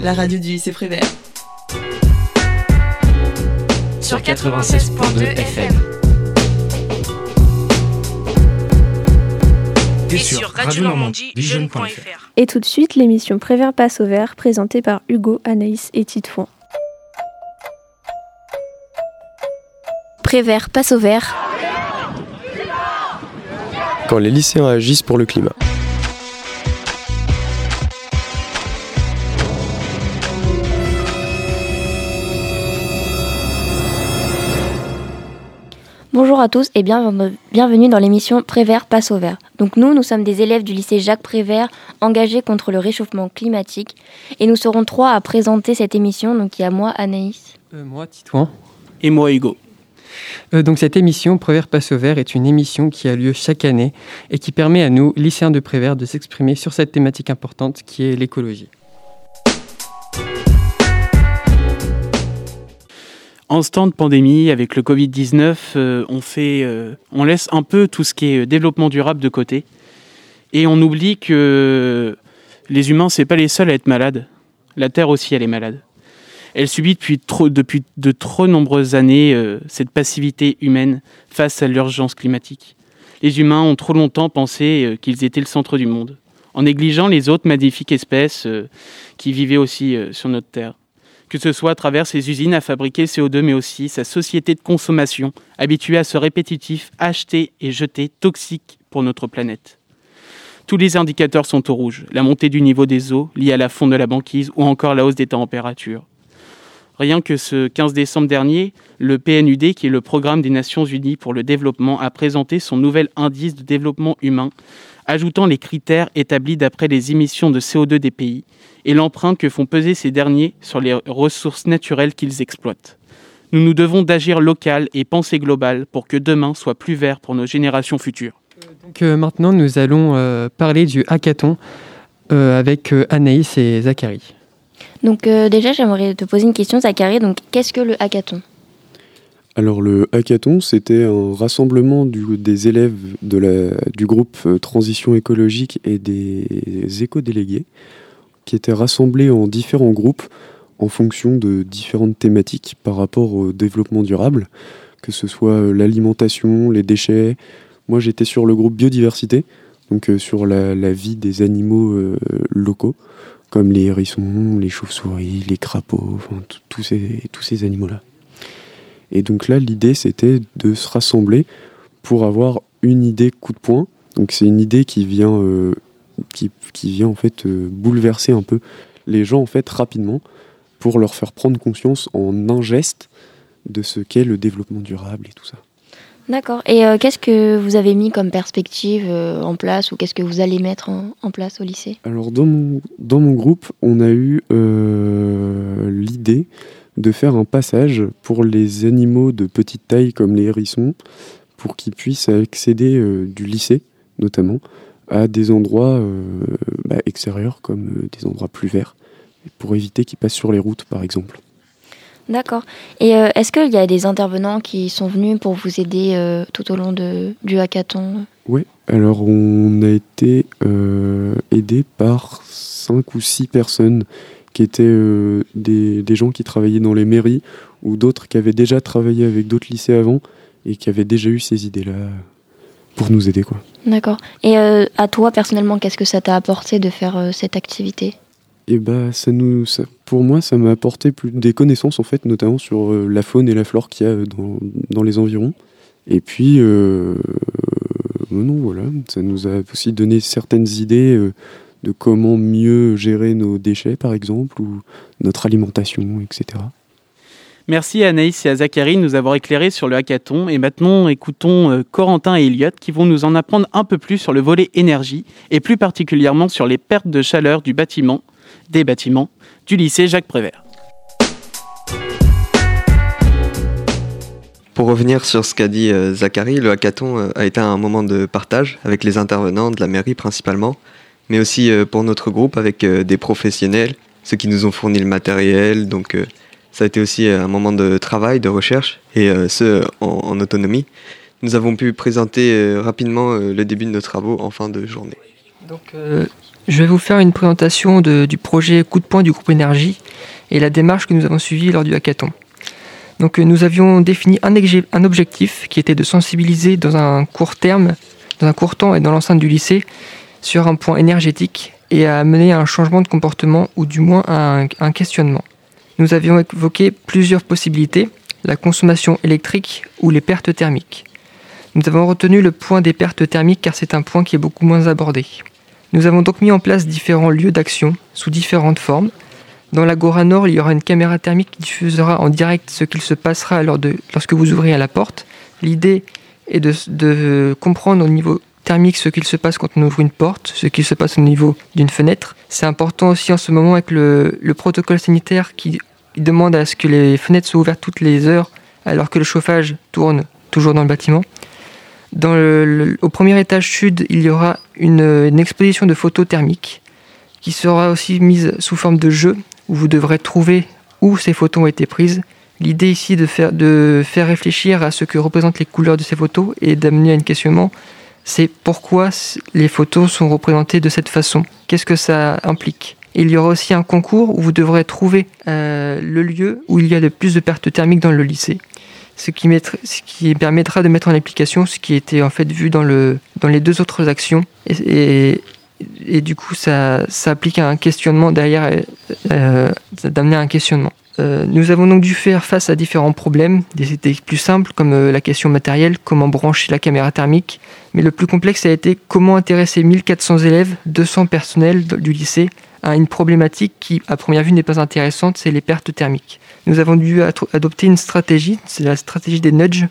la radio du lycée Prévert. Sur 96.2 FM. Et sur Radio Normandie, jeune.fr. Et tout de suite, l'émission Prévert passe au vert, présentée par Hugo, Anaïs et Titefouin. Prévert passe au vert. Quand les lycéens agissent pour le climat. Bonjour à tous et bienvenue dans l'émission Prévert passe au vert. Donc nous, nous sommes des élèves du lycée Jacques Prévert engagés contre le réchauffement climatique et nous serons trois à présenter cette émission. Donc il y a moi, Anaïs. Euh, moi, Titouan. Et moi, Hugo. Euh, donc cette émission Prévert passe au vert est une émission qui a lieu chaque année et qui permet à nous, lycéens de Prévert, de s'exprimer sur cette thématique importante qui est l'écologie. En ce temps de pandémie, avec le Covid-19, euh, on, fait, euh, on laisse un peu tout ce qui est développement durable de côté. Et on oublie que les humains, c'est pas les seuls à être malades. La Terre aussi, elle est malade. Elle subit depuis, trop, depuis de trop nombreuses années euh, cette passivité humaine face à l'urgence climatique. Les humains ont trop longtemps pensé qu'ils étaient le centre du monde, en négligeant les autres magnifiques espèces qui vivaient aussi sur notre Terre que ce soit à travers ses usines à fabriquer le CO2, mais aussi sa société de consommation, habituée à ce répétitif acheter et jeter toxique pour notre planète. Tous les indicateurs sont au rouge, la montée du niveau des eaux liée à la fonte de la banquise ou encore la hausse des températures. Rien que ce 15 décembre dernier, le PNUD, qui est le Programme des Nations Unies pour le développement, a présenté son nouvel indice de développement humain, ajoutant les critères établis d'après les émissions de CO2 des pays et l'empreinte que font peser ces derniers sur les ressources naturelles qu'ils exploitent. Nous nous devons d'agir local et penser global pour que demain soit plus vert pour nos générations futures. Donc euh, maintenant, nous allons euh, parler du hackathon euh, avec Anaïs et Zachary. Donc déjà, j'aimerais te poser une question, Zachary. Donc, qu'est-ce que le hackathon? Alors le hackathon, c'était un rassemblement des élèves du groupe Transition écologique et des éco-délégués qui étaient rassemblés en différents groupes en fonction de différentes thématiques par rapport au développement durable, que ce soit euh, l'alimentation, les déchets. Moi j'étais sur le groupe biodiversité, donc euh, sur la, vie des animaux euh, locaux, comme les hérissons, les chauves-souris, les crapauds, tous ces, tous ces animaux-là. Et donc là l'idée c'était de se rassembler pour avoir une idée coup de poing. Donc c'est une idée qui vient qui, vient en fait euh, bouleverser un peu les gens en fait rapidement pour leur faire prendre conscience en un geste de ce qu'est le développement durable et tout ça. D'accord. Et euh, qu'est-ce que vous avez mis comme perspective euh, en place ou qu'est-ce que vous allez mettre en, place au lycée? Alors dans mon, dans mon groupe, on a eu l'idée de faire un passage pour les animaux de petite taille comme les hérissons pour qu'ils puissent accéder du lycée notamment à des endroits euh, bah, extérieurs comme euh, des endroits plus verts, pour éviter qu'ils passent sur les routes par exemple. D'accord. Et euh, est-ce qu'il y a des intervenants qui sont venus pour vous aider tout au long de, du hackathon? Oui, alors on a été aidé par cinq ou six personnes qui étaient des, des, gens qui travaillaient dans les mairies ou d'autres qui avaient déjà travaillé avec d'autres lycées avant et qui avaient déjà eu ces idées-là pour nous aider. quoi. D'accord. Et euh, à toi, personnellement, qu'est-ce que ça t'a apporté de faire euh, cette activité? Et bah, ça nous, pour moi, ça m'a apporté plus, des connaissances, en fait, notamment sur euh, la faune et la flore qu'il y a dans, dans, les environs. Et puis, non, voilà, ça nous a aussi donné certaines idées de comment mieux gérer nos déchets, par exemple, ou notre alimentation, etc. Merci à Anaïs et à Zachary de nous avoir éclairés sur le hackathon. Et maintenant, écoutons euh, Corentin et Elliot qui vont nous en apprendre un peu plus sur le volet énergie et plus particulièrement sur les pertes de chaleur du bâtiment, des bâtiments du lycée Jacques Prévert. Pour revenir sur ce qu'a dit euh, Zachary, le hackathon euh, a été un moment de partage avec les intervenants de la mairie principalement, mais aussi pour notre groupe avec des professionnels, ceux qui nous ont fourni le matériel, donc ça a été aussi euh, un moment de travail, de recherche, et euh, ce, en, autonomie. Nous avons pu présenter euh, rapidement le début de nos travaux en fin de journée. Donc, euh, je vais vous faire une présentation du projet Coup de poing du groupe Énergie et la démarche que nous avons suivie lors du hackathon. Donc, euh, nous avions défini un, objectif qui était de sensibiliser dans un court terme, dans un court temps et dans l'enceinte du lycée sur un point énergétique et à amener à un changement de comportement ou du moins à un questionnement. Nous avions évoqué plusieurs possibilités, la consommation électrique ou les pertes thermiques. Nous avons retenu le point des pertes thermiques car c'est un point qui est beaucoup moins abordé. Nous avons donc mis en place différents lieux d'action sous différentes formes. Dans l'Agora Nord, il y aura une caméra thermique qui diffusera en direct ce qu'il se passera lorsque vous ouvrez la porte. L'idée est de, comprendre au niveau thermique ce qu'il se passe quand on ouvre une porte, ce qu'il se passe au niveau d'une fenêtre. C'est important aussi en ce moment avec le protocole sanitaire qui demande à ce que les fenêtres soient ouvertes toutes les heures alors que le chauffage tourne toujours dans le bâtiment. Au premier étage sud, il y aura une, exposition de photos thermiques qui sera aussi mise sous forme de jeu où vous devrez trouver où ces photos ont été prises. L'idée ici de faire, de faire réfléchir à ce que représentent les couleurs de ces photos et d'amener à un questionnement, c'est pourquoi les photos sont représentées de cette façon. Qu'est-ce que ça implique? Il y aura aussi un concours où vous devrez trouver euh, le lieu où il y a le plus de pertes thermiques dans le lycée. Ce qui, permettra de mettre en application ce qui était en fait vu dans, le, dans les deux autres actions. Du coup, ça, ça, applique à un questionnement derrière, euh, d'amener à un questionnement. Euh, nous avons donc dû faire face à différents problèmes, des étaient plus simples comme euh, la question matérielle, comment brancher la caméra thermique, mais le plus complexe a été comment intéresser 1400 élèves, 200 personnels du lycée à une problématique qui, à première vue, n'est pas intéressante, c'est les pertes thermiques. Nous avons dû adopter une stratégie, c'est la stratégie des nudges,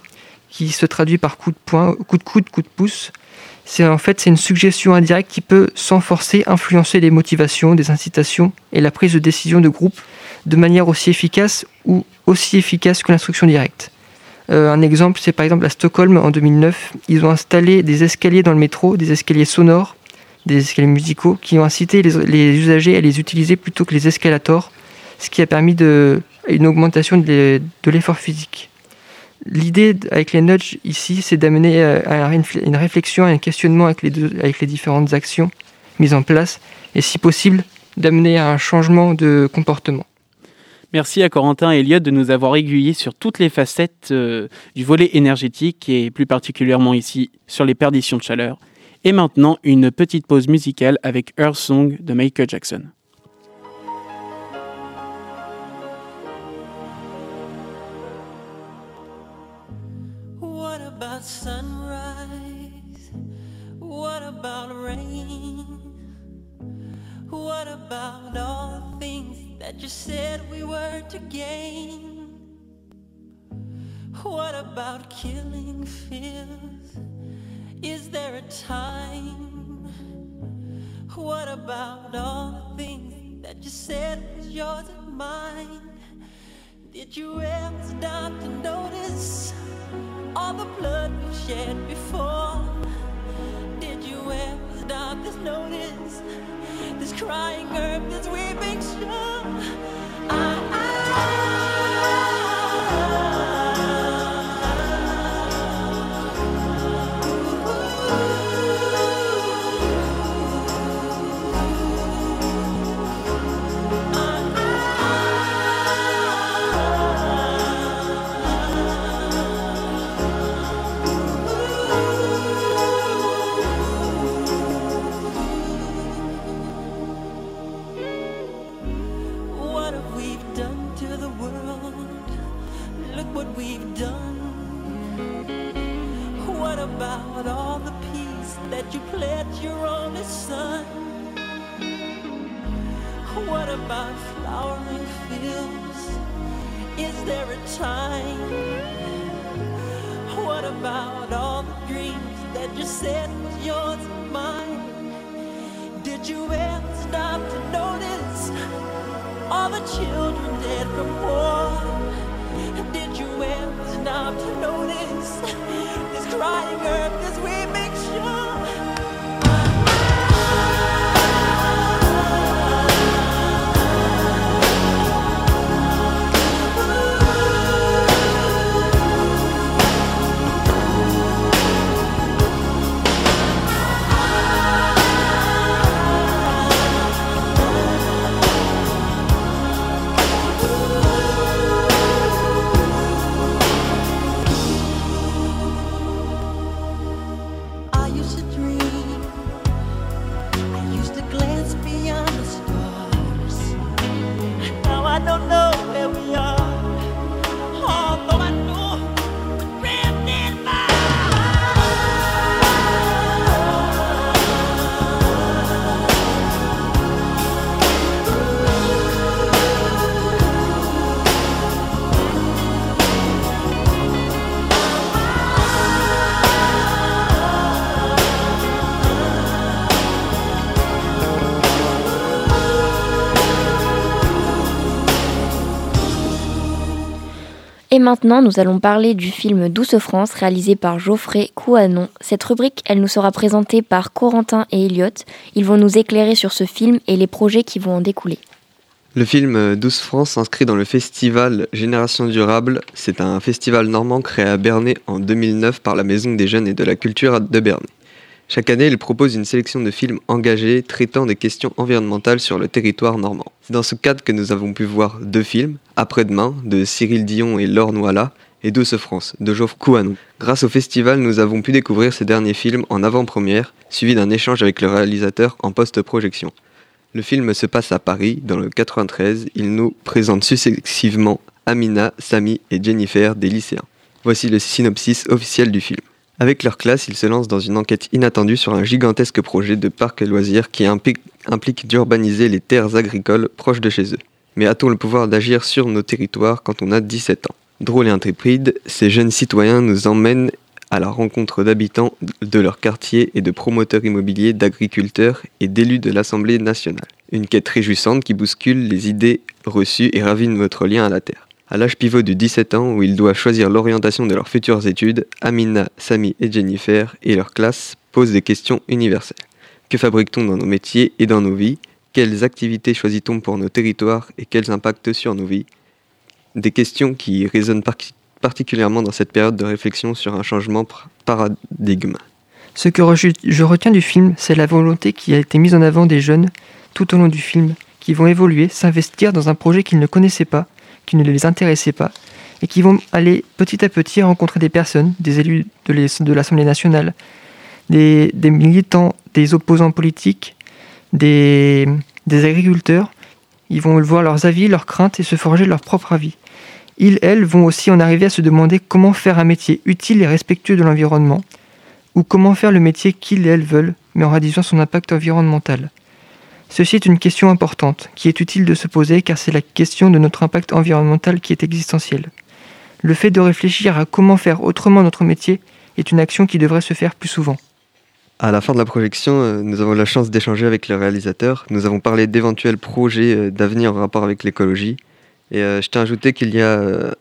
qui se traduit par coup de poing, coup de coude, coup de pouce. C'est en fait une suggestion indirecte qui peut, sans forcer, influencer les motivations, des incitations et la prise de décision de groupe de manière aussi efficace ou aussi efficace que l'instruction directe. Euh, un exemple, c'est par exemple à Stockholm en 2009, ils ont installé des escaliers dans le métro, des escaliers sonores des escaliers musicaux qui ont incité les, usagers à les utiliser plutôt que les escalators, ce qui a permis une augmentation de l'effort physique. L'idée avec les nudges ici, c'est d'amener euh, à une réflexion, à un questionnement avec les, différentes actions mises en place et si possible d'amener à un changement de comportement. Merci à Corentin et Elliot de nous avoir aiguillés sur toutes les facettes euh, du volet énergétique et plus particulièrement ici sur les perditions de chaleur. Et maintenant, une petite pause musicale avec Earth Song de Michael Jackson. To gain? What about killing fears? Is there a time? What about all the things that you said was yours and mine? Did you ever stop to notice all the blood we've shed before? Did you ever stop to notice this crying earth, this weeping shore? I, I, Bye. this, this crying earth. Et maintenant, nous allons parler du film Douce France réalisé par Geoffrey Couanon. Cette rubrique, elle nous sera présentée par Corentin et Elliot. Ils vont nous éclairer sur ce film et les projets qui vont en découler. Le film Douce France s'inscrit dans le festival Génération Durable. C'est un festival normand créé à Bernay en 2009 par la Maison des Jeunes et de la Culture de Bernay. Chaque année, il propose une sélection de films engagés traitant des questions environnementales sur le territoire normand. C'est dans ce cadre que nous avons pu voir deux films, Après-demain, de Cyril Dion et Laure Noala, et Douce France, de Geoffre Couanon. Grâce au festival, nous avons pu découvrir ces derniers films en avant-première, suivi d'un échange avec le réalisateur en post-projection. Le film se passe à Paris, dans le 93. Il nous présente successivement Amina, Samy et Jennifer, des lycéens. Voici le synopsis officiel du film. Avec leur classe, ils se lancent dans une enquête inattendue sur un gigantesque projet de parc loisirs qui implique, d'urbaniser les terres agricoles proches de chez eux. Mais a-t-on le pouvoir d'agir sur nos territoires quand on a 17 ans? Drôle et intrépide, ces jeunes citoyens nous emmènent à la rencontre d'habitants de leur quartier et de promoteurs immobiliers, d'agriculteurs et d'élus de l'Assemblée nationale. Une quête réjouissante qui bouscule les idées reçues et ravine votre lien à la terre. À l'âge pivot de 17 ans où ils doivent choisir l'orientation de leurs futures études, Amina, Samy et Jennifer et leur classe posent des questions universelles. Que fabrique-t-on dans nos métiers et dans nos vies? Quelles activités choisit-on pour nos territoires et quels impacts sur nos vies? Des questions qui résonnent par particulièrement dans cette période de réflexion sur un changement paradigme. Ce que je retiens du film, c'est la volonté qui a été mise en avant des jeunes tout au long du film, qui vont évoluer, s'investir dans un projet qu'ils ne connaissaient pas, qui ne les intéressait pas, et qui vont aller petit à petit rencontrer des personnes, des élus de l'Assemblée nationale, des, militants, des opposants politiques, des, des agriculteurs. Ils vont voir leurs avis, leurs craintes et se forger leur propre avis. Ils, elles, vont aussi en arriver à se demander comment faire un métier utile et respectueux de l'environnement, ou comment faire le métier qu'ils et elles veulent, mais en réduisant son impact environnemental. Ceci est une question importante, qui est utile de se poser car c'est la question de notre impact environnemental qui est existentielle. Le fait de réfléchir à comment faire autrement notre métier est une action qui devrait se faire plus souvent. À la fin de la projection, euh, nous avons la chance d'échanger avec le réalisateur. Nous avons parlé d'éventuels projets euh, d'avenir en rapport avec l'écologie. Et euh, je tiens à ajouter qu'il y a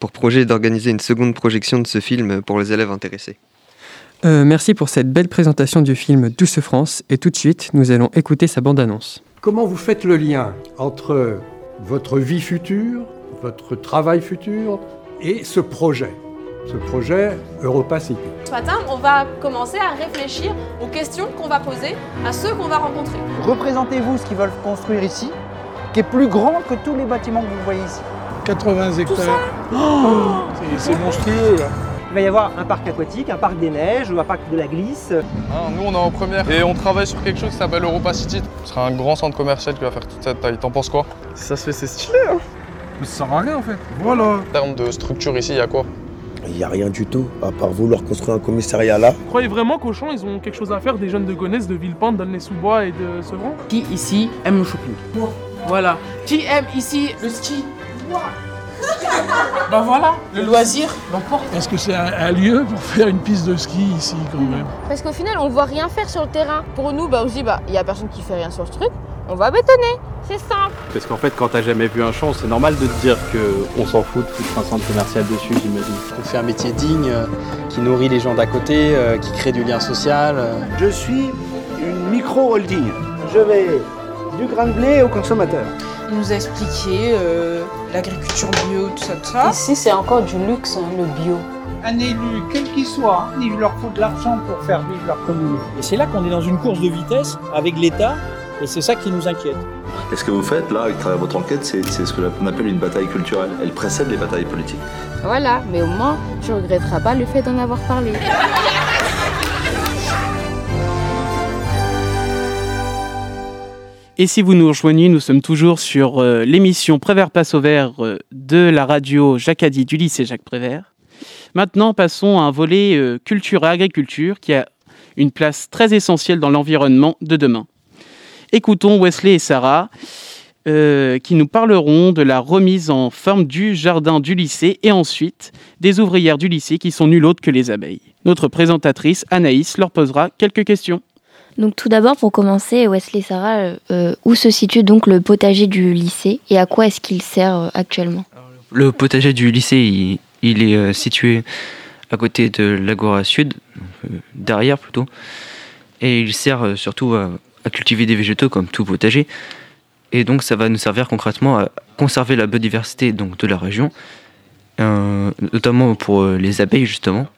pour projet d'organiser une seconde projection de ce film pour les élèves intéressés. Euh, merci pour cette belle présentation du film Douce France et tout de suite nous allons écouter sa bande-annonce. Comment vous faites le lien entre votre vie future, votre travail futur et ce projet ce projet Europa City? Ce matin, on va commencer à réfléchir aux questions qu'on va poser à ceux qu'on va rencontrer. Représentez-vous ce qu'ils veulent construire ici, qui est plus grand que tous les bâtiments que vous voyez ici. 80 hectares. Oh c'est monstrueux là. Il va y avoir un parc aquatique, un parc des neiges ou un parc de la glisse. Ah, nous, on est en première et on travaille sur quelque chose qui s'appelle Europa City. Ce sera un grand centre commercial qui va faire toute cette taille. T'en penses quoi? Ça se fait, c'est stylé. Hein Mais ça sert à rien en fait. Voilà. En termes de structure ici, il y a quoi? Il n'y a rien du tout, à part vouloir construire un commissariat là. Vous croyez vraiment qu'au champ, ils ont quelque chose à faire, des jeunes de Gonesse, de Villepinte, d'Aulnay-sous-Bois et de Sevran? Qui ici aime le shopping? Moi. Voilà. Qui aime ici le ski? Moi. Ben voilà, le loisir l'emporte. Est-ce que c'est un, lieu pour faire une piste de ski ici quand même Parce qu'au final, on voit rien faire sur le terrain. Pour nous, bah, on se dit, bah, il y a personne qui fait rien sur ce truc, on va bétonner. C'est simple. Parce qu'en fait, quand t'as jamais vu un champ, c'est normal de te dire qu'on s'en fout de foutre un centre commercial dessus, j'imagine. On fait un métier digne, euh, qui nourrit les gens d'à côté, euh, qui crée du lien social. Euh. Je suis une micro-holding. Je vais du grain de blé au consommateur. Il nous a expliqué l'agriculture bio, tout ça, tout ça. Ici, c'est encore du luxe, hein, le bio. Un élu, quel qu'il soit, il leur faut de l'argent pour faire vivre leur commune. Et c'est là qu'on est dans une course de vitesse avec l'État, et c'est ça qui nous inquiète. Et ce que vous faites là, avec travers votre enquête, c'est ce qu'on appelle une bataille culturelle. Elle précède les batailles politiques. Voilà, mais au moins, tu regretteras pas le fait d'en avoir parlé. Et si vous nous rejoignez, nous sommes toujours sur euh, l'émission Prévert passe au vert euh, de la radio Jacadi du lycée Jacques Prévert. Maintenant, passons à un volet euh, culture et agriculture qui a une place très essentielle dans l'environnement de demain. Écoutons Wesley et Sarah qui nous parleront de la remise en forme du jardin du lycée et ensuite des ouvrières du lycée qui sont nul autre que les abeilles. Notre présentatrice Anaïs leur posera quelques questions. Donc tout d'abord, pour commencer, Wesley Sarah, euh, où se situe donc le potager du lycée et à quoi est-ce qu'il sert euh, actuellement? Le potager du lycée, il, est euh, situé à côté de l'Agora Sud, euh, derrière plutôt, et il sert euh, surtout à, cultiver des végétaux comme tout potager. Et donc ça va nous servir concrètement à conserver la biodiversité donc, de la région, notamment pour les abeilles justement.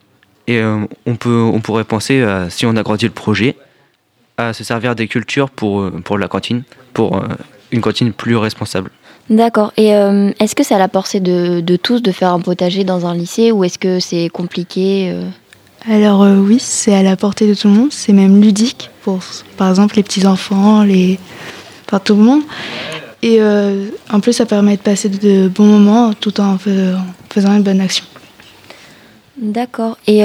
Et on, peut, on pourrait penser, à, si on agrandit le projet, à se servir des cultures pour, pour la cantine, pour une cantine plus responsable. D'accord. Et euh, est-ce que c'est à la portée de, de, tous de faire un potager dans un lycée ou est-ce que c'est compliqué euh Alors euh, oui, c'est à la portée de tout le monde. C'est même ludique pour, par exemple, les petits enfants, les, enfin tout le monde. Et en plus, ça permet de passer de bons moments tout en faisant une bonne action. D'accord. Et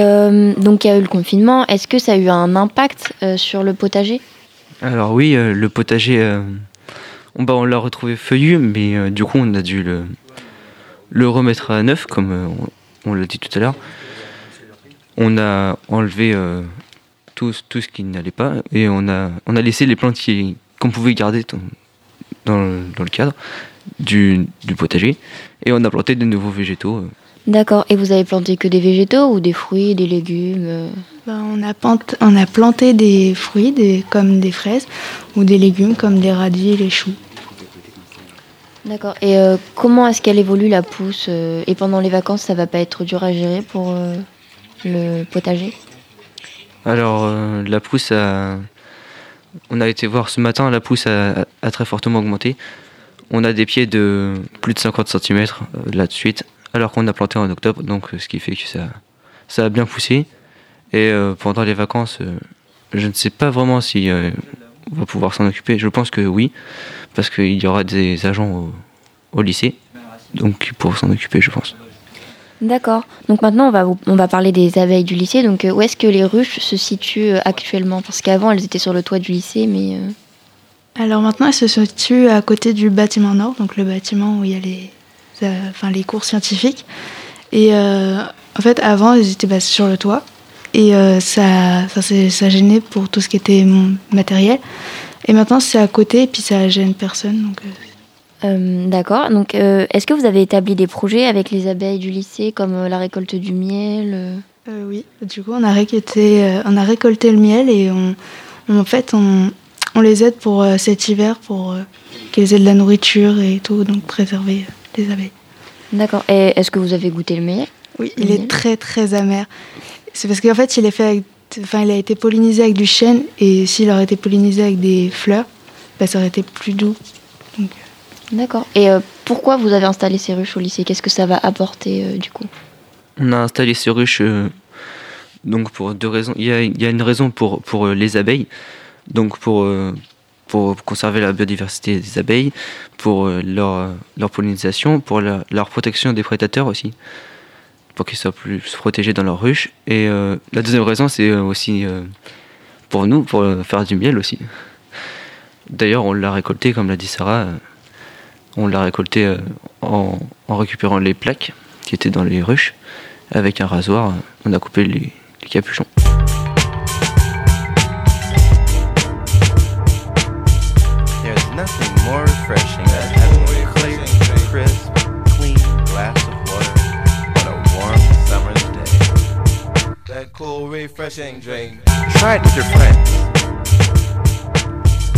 donc il y a eu le confinement. Est-ce que ça a eu un impact sur le potager? Alors oui, le potager bah, on l'a retrouvé feuillu, mais euh, du coup, on a dû le, le remettre à neuf, comme euh, on, l'a dit tout à l'heure. On a enlevé euh, tout, tout, ce qui n'allait pas et on a, on a laissé les plantes qu'on pouvait garder dans, le, dans, le cadre du, du, potager et on a planté de nouveaux végétaux. D'accord. Et vous avez planté que des végétaux ou des fruits, des légumes ben, on, a on, a planté des fruits des, comme des fraises ou des légumes comme des radis et les choux. D'accord. Et euh, comment est-ce qu'elle évolue la pousse euh, Et pendant les vacances, ça va pas être dur à gérer pour euh, le potager? Alors, la pousse a... On a été voir ce matin, la pousse a, très fortement augmenté. On a des pieds de plus de 50 cm là de suite, alors qu'on a planté en octobre, donc ce qui fait que ça, ça a bien poussé. Et pendant les vacances, je ne sais pas vraiment si on va pouvoir s'en occuper. Je pense que oui parce qu'il y aura des agents au, lycée, donc ils pourront s'en occuper, je pense. D'accord. Donc maintenant, on va, on va parler des abeilles du lycée. Donc euh, où est-ce que les ruches se situent euh, actuellement? Parce qu'avant, elles étaient sur le toit du lycée, mais... Euh, Alors maintenant, elles se situent à côté du bâtiment nord, donc le bâtiment où il y a les, enfin, les cours scientifiques. Et en fait, avant, elles étaient sur le toit. Et ça, ça, ça gênait pour tout ce qui était matériel. Et maintenant, c'est à côté et puis ça gêne personne. Donc, euh. Euh, D'accord. Donc, euh, est-ce que vous avez établi des projets avec les abeilles du lycée, comme la récolte du miel Oui. Du coup, on a récolté, on a récolté le miel et on, en fait, on, on, les aide pour cet hiver pour qu'ils aient de la nourriture et tout, donc préserver les abeilles. D'accord. Et est-ce que vous avez goûté le miel Oui, il est très très amer. C'est parce qu'en fait, il est fait avec enfin, il a été pollinisé avec du chêne et s'il aurait été pollinisé avec des fleurs, bah, ça aurait été plus doux. Euh. D'accord. Et euh, pourquoi vous avez installé ces ruches au lycée? Qu'est-ce que ça va apporter euh, du coup? On a installé ces ruches donc pour deux raisons. Il y a, il y a une raison pour, pour les abeilles, donc pour, pour conserver la biodiversité des abeilles, pour leur, leur pollinisation, pour leur protection des prédateurs aussi pour qu'ils soient plus protégés dans leur ruche. Et euh, la deuxième raison, c'est euh, aussi euh, pour nous, pour faire du miel aussi. D'ailleurs, on l'a récolté, comme l'a dit Sarah, on l'a récolté en, récupérant les plaques qui étaient dans les ruches. Avec un rasoir, on a coupé les capuchons. Refreshing drink. Try it with your friends.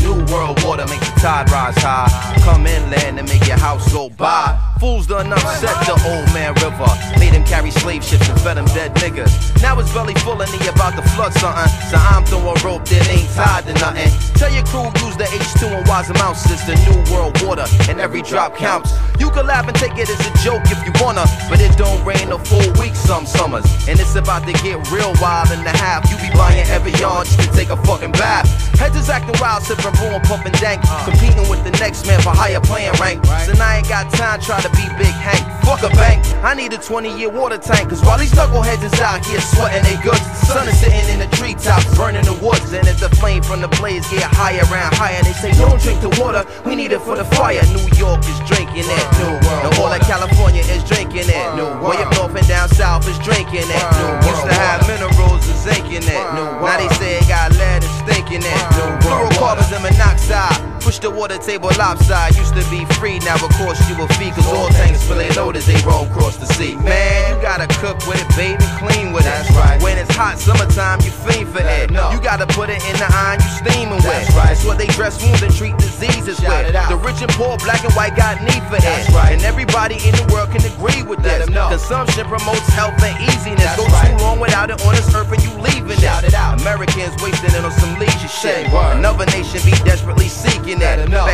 New world water make the tide rise high. Come inland and make your house go by. Fools done upset the old man river. Made him carry slave ships and fed him dead niggas. Now his belly full and he about to flood something. So I'm throwing rope that ain't tied to nothing. Tell your crew use the H2 and wise amounts. It's the new world water and every drop counts. You can laugh and take it as a joke if you wanna. But it don't rain a full week some summers. And it's about to get real wild in the half. You be buying every yard just to take a fucking bath. Heads is acting wild, sipping boom, pumping dank. Uh. Competing with the next man for higher playing rank. So I ain't got time try to be Big Hank. Fuck a bank, I need a 20 year water tank. Cause while these knuckleheads is out here sweating they goods, the sun is sitting in the treetops, burning the woods. And as the flame from the blaze get higher and higher, they say, Don't drink the water, we need it for the fire. New York is drinking it. New world. And all of California is drinking it. New world. Way up north and down south is drinking it. New world. Used to have minerals and zinc in it. New world. Now they say it got lead and stink in it. New world. Fluorocarbons and monoxide. Push the water table lopside. Used to be free, now of course you a fee. Cause all tanks fully loaded, they roll across the sea. Man, you gotta cook with it, baby, clean with it. That's right. When it's hot summertime, you fiend for it. No. You gotta put it in the iron, you steaming with. Right. That's what they dress wounds and treat diseases with. The rich and poor, black and white got need for it. Right. And everybody in the world can agree with this. Consumption promotes health and easiness. That's Go too long without it on this earth and you leaving Shout it. Out. Americans wasting it on some leisure shit. Another nation be desperately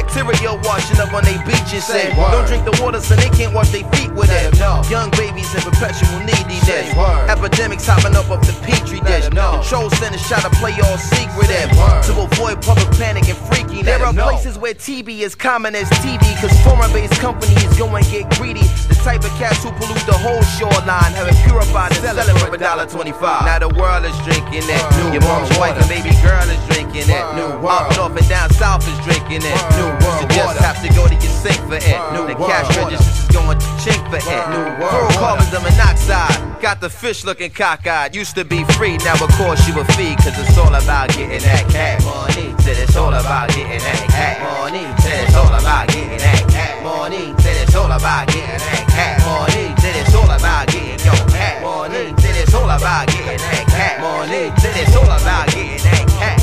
it. Bacteria washing up on they beaches. Say, don't drink the water so they can't wash their feet with it. Young babies in perpetual neediness. Epidemics hopping up off the petri dish. Control centers try to play all secret in to avoid public panic and freakiness. There are places where TB is common as TV, cause foreign based companies go and get greedy. The type of cats who pollute the whole shoreline, have it purified and sell it for a dollar twenty-five. Now the world is drinking it. Your mom's wife and baby girl is drinking it. Up north and down south is drinking it. You just have to go to your sink for it. The cash register is going to chink for it. Fluorocarbons and monoxide. Got the fish looking cockeyed. Used to be free, now of course you a fee. Cause it's all about getting that cash. Money, said it's all about getting that cash. Money, said it's all about getting that cash. Money, said it's all about getting that cash. Money, said it's all about getting your cash. Money, said it's all about getting that cash. Money, said it's all about getting that cash.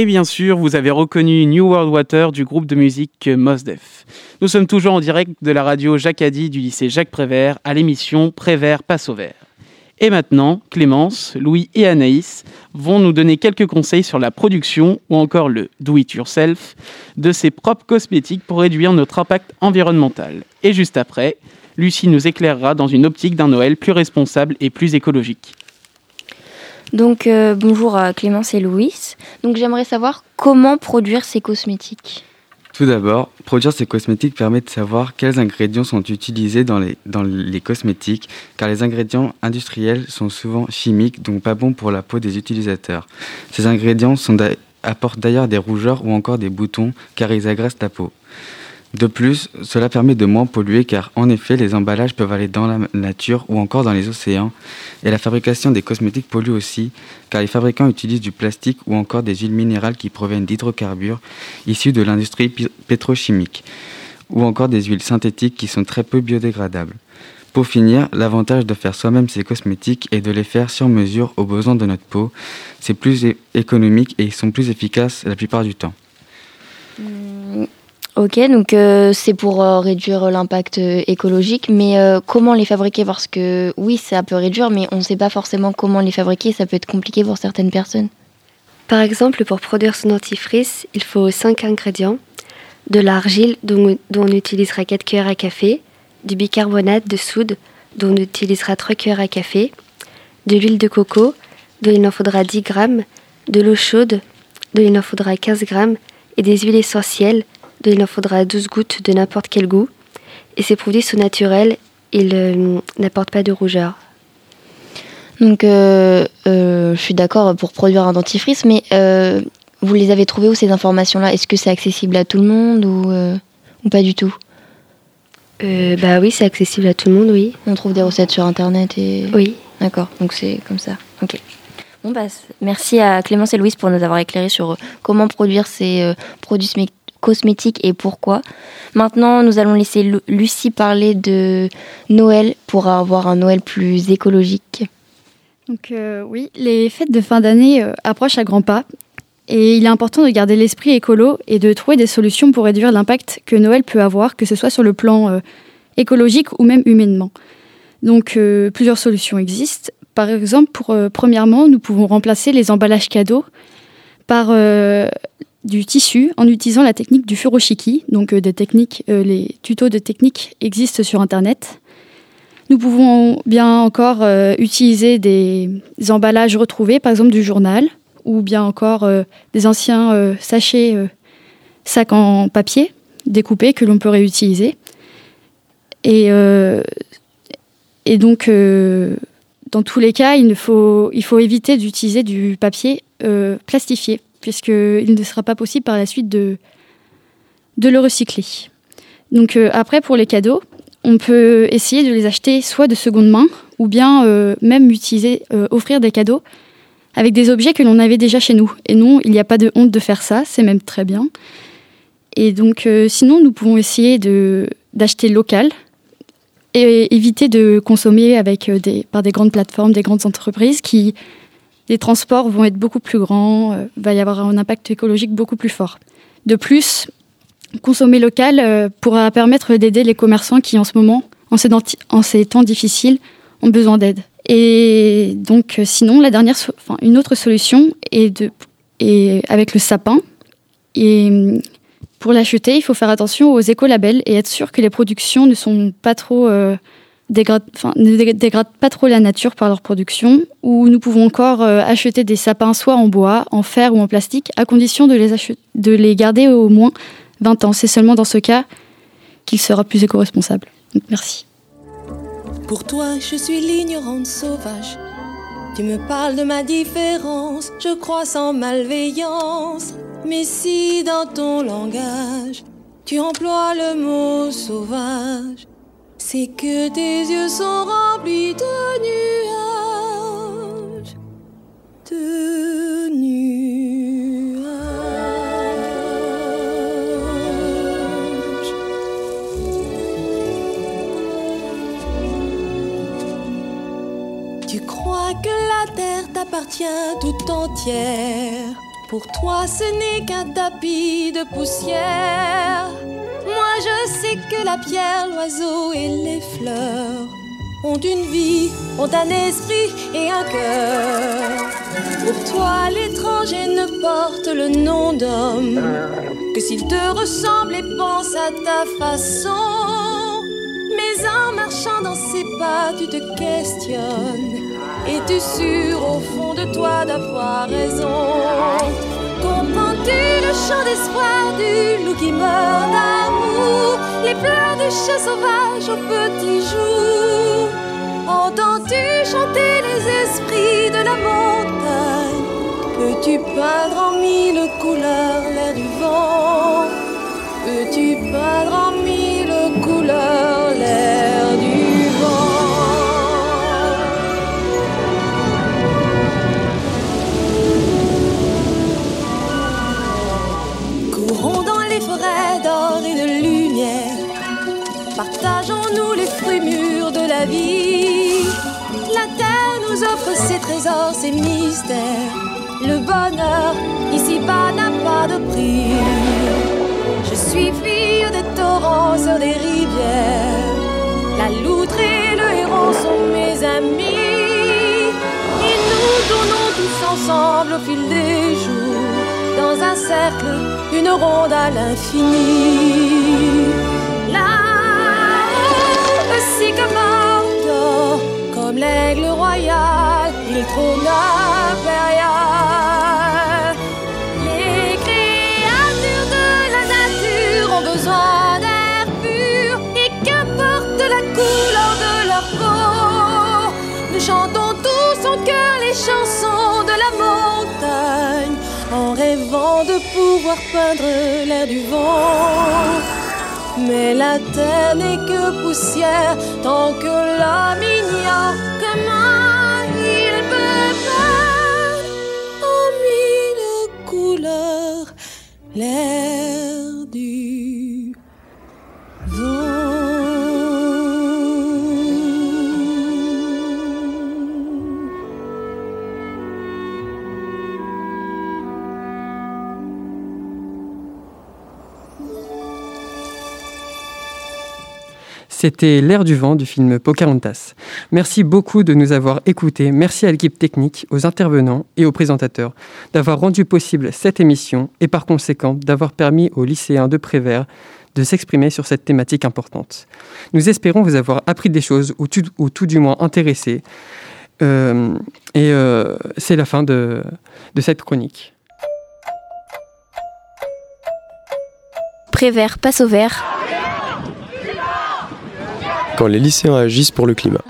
Et bien sûr, vous avez reconnu New World Water du groupe de musique Mos Def. Nous sommes toujours en direct de la radio Jacadi du lycée Jacques Prévert à l'émission Prévert passe au vert. Et maintenant, Clémence, Louis et Anaïs vont nous donner quelques conseils sur la production ou encore le do-it-yourself de ses propres cosmétiques pour réduire notre impact environnemental. Et juste après, Lucie nous éclairera dans une optique d'un Noël plus responsable et plus écologique. Donc euh, bonjour Clémence et Louis. Donc j'aimerais savoir comment produire ces cosmétiques. Tout d'abord, produire ces cosmétiques permet de savoir quels ingrédients sont utilisés dans les, dans les cosmétiques, car les ingrédients industriels sont souvent chimiques, donc pas bons pour la peau des utilisateurs. Ces ingrédients apportent d'ailleurs des rougeurs ou encore des boutons, car ils agressent la peau. De plus, cela permet de moins polluer car en effet les emballages peuvent aller dans la nature ou encore dans les océans et la fabrication des cosmétiques pollue aussi car les fabricants utilisent du plastique ou encore des huiles minérales qui proviennent d'hydrocarbures issus de l'industrie pétrochimique ou encore des huiles synthétiques qui sont très peu biodégradables. Pour finir, l'avantage de faire soi-même ces cosmétiques est de les faire sur mesure aux besoins de notre peau. C'est plus économique et ils sont plus efficaces la plupart du temps. Ok, donc euh, c'est pour euh, réduire l'impact euh, écologique, mais comment les fabriquer? Parce que oui, ça peut réduire, mais on ne sait pas forcément comment les fabriquer, ça peut être compliqué pour certaines personnes. Par exemple, pour produire son dentifrice, il faut 5 ingrédients. De l'argile dont, on utilisera 4 cuillères à café, du bicarbonate de soude dont on utilisera 3 cuillères à café, de l'huile de coco dont il en faudra 10 grammes, de l'eau chaude dont il en faudra 15 grammes. Et des huiles essentielles il en faudra 12 gouttes de n'importe quel goût. Et ces produits sont naturels, ils euh, n'apportent pas de rougeur. Donc euh, euh, je suis d'accord pour produire un dentifrice, mais vous les avez trouvées où ces informations-là? Est-ce que c'est accessible à tout le monde ou, ou pas du tout? Bah oui, c'est accessible à tout le monde, oui. On trouve des recettes sur internet et. Oui. D'accord, donc c'est comme ça. Ok. Bon bah merci à Clémence et Louise pour nous avoir éclairé sur comment produire ces euh, produits cosmétiques et pourquoi. Maintenant, nous allons laisser Lu- Lucie parler de Noël pour avoir un Noël plus écologique. Donc euh, oui, les fêtes de fin d'année euh, approchent à grands pas et il est important de garder l'esprit écolo et de trouver des solutions pour réduire l'impact que Noël peut avoir, que ce soit sur le plan euh, écologique ou même humainement. Donc plusieurs solutions existent. Par exemple, pour, premièrement, nous pouvons remplacer les emballages cadeaux par du tissu en utilisant la technique du furoshiki. Donc euh, des techniques, euh, les tutos de technique existent sur Internet. Nous pouvons bien encore euh, utiliser des emballages retrouvés, par exemple du journal, ou bien encore des anciens sachets, sacs en papier découpés que l'on peut réutiliser. Et, donc, dans tous les cas, il, faut, il faut éviter d'utiliser du papier plastifié, puisqu'il ne sera pas possible par la suite de, de le recycler. Donc euh, après, pour les cadeaux, on peut essayer de les acheter soit de seconde main, ou bien euh, même utiliser, euh, offrir des cadeaux avec des objets que l'on avait déjà chez nous. Et non, il n'y a pas de honte de faire ça, c'est même très bien. Et donc, sinon, nous pouvons essayer d'acheter local et éviter de consommer avec des, par des grandes plateformes, des grandes entreprises qui les transports vont être beaucoup plus grands, euh, va y avoir un impact écologique beaucoup plus fort. De plus, consommer local euh, pourra permettre d'aider les commerçants qui en ce moment, en ces, temps difficiles, ont besoin d'aide. Et donc, euh, sinon, la dernière, enfin, une autre solution est de, est avec le sapin. Et pour l'acheter, il faut faire attention aux écolabels et être sûr que les productions ne sont pas trop dégrade- enfin, ne dé- dégradent pas trop la nature par leur production. Ou nous pouvons encore euh, acheter des sapins soit en bois, en fer ou en plastique, à condition de les, de les garder au moins 20 ans. C'est seulement dans ce cas qu'il sera plus éco-responsable. Merci. Pour toi, je suis l'ignorante sauvage. Tu me parles de ma différence, je crois sans malveillance. Mais si dans ton langage, tu emploies le mot sauvage, c'est que tes yeux sont remplis de nuages. De nuages. Tu crois que la terre t'appartient tout entière. Pour toi, ce n'est qu'un tapis de poussière. Je sais que la pierre, l'oiseau et les fleurs ont une vie, ont un esprit et un cœur. Pour toi, l'étranger ne porte le nom d'homme que s'il te ressemble et pense à ta façon. Mais en marchant dans ses pas, tu te questionnes. Es-tu sûr au fond de toi d'avoir raison Comprends-tu chant d'espoir du loup qui meurt d'amour. Les pleurs du chat sauvage au petit jour. Entends-tu chanter les esprits de la montagne? Peux-tu peindre en mille couleurs l'air du vent? Peux-tu peindre en mille couleurs l'air la vie. La terre nous offre ses trésors, ses mystères. Le bonheur ici-bas n'a pas de prix. Je suis fille des torrents sur des rivières. La loutre et le héron sont mes amis. Et nous tournons tous ensemble au fil des jours. Dans un cercle, une ronde à l'infini. Le sycamore dort comme l'aigle royal, il trône impérial. Les créatures de la nature ont besoin d'air pur et qu'importe la couleur de leur peau, nous chantons tous en cœur les chansons de la montagne en rêvant de pouvoir peindre l'air du vent. Mais la terre n'est que poussière tant que l'homme ignore comment il peut peindre en mille couleurs l'air du C'était L'air du vent du film Pocahontas. Merci beaucoup de nous avoir écoutés. Merci à l'équipe technique, aux intervenants et aux présentateurs d'avoir rendu possible cette émission et par conséquent d'avoir permis aux lycéens de Prévert de s'exprimer sur cette thématique importante. Nous espérons vous avoir appris des choses ou tout, ou tout du moins intéressé. Euh, et euh, c'est la fin de, de cette chronique. Prévert passe au vert. Quand les lycéens agissent pour le climat.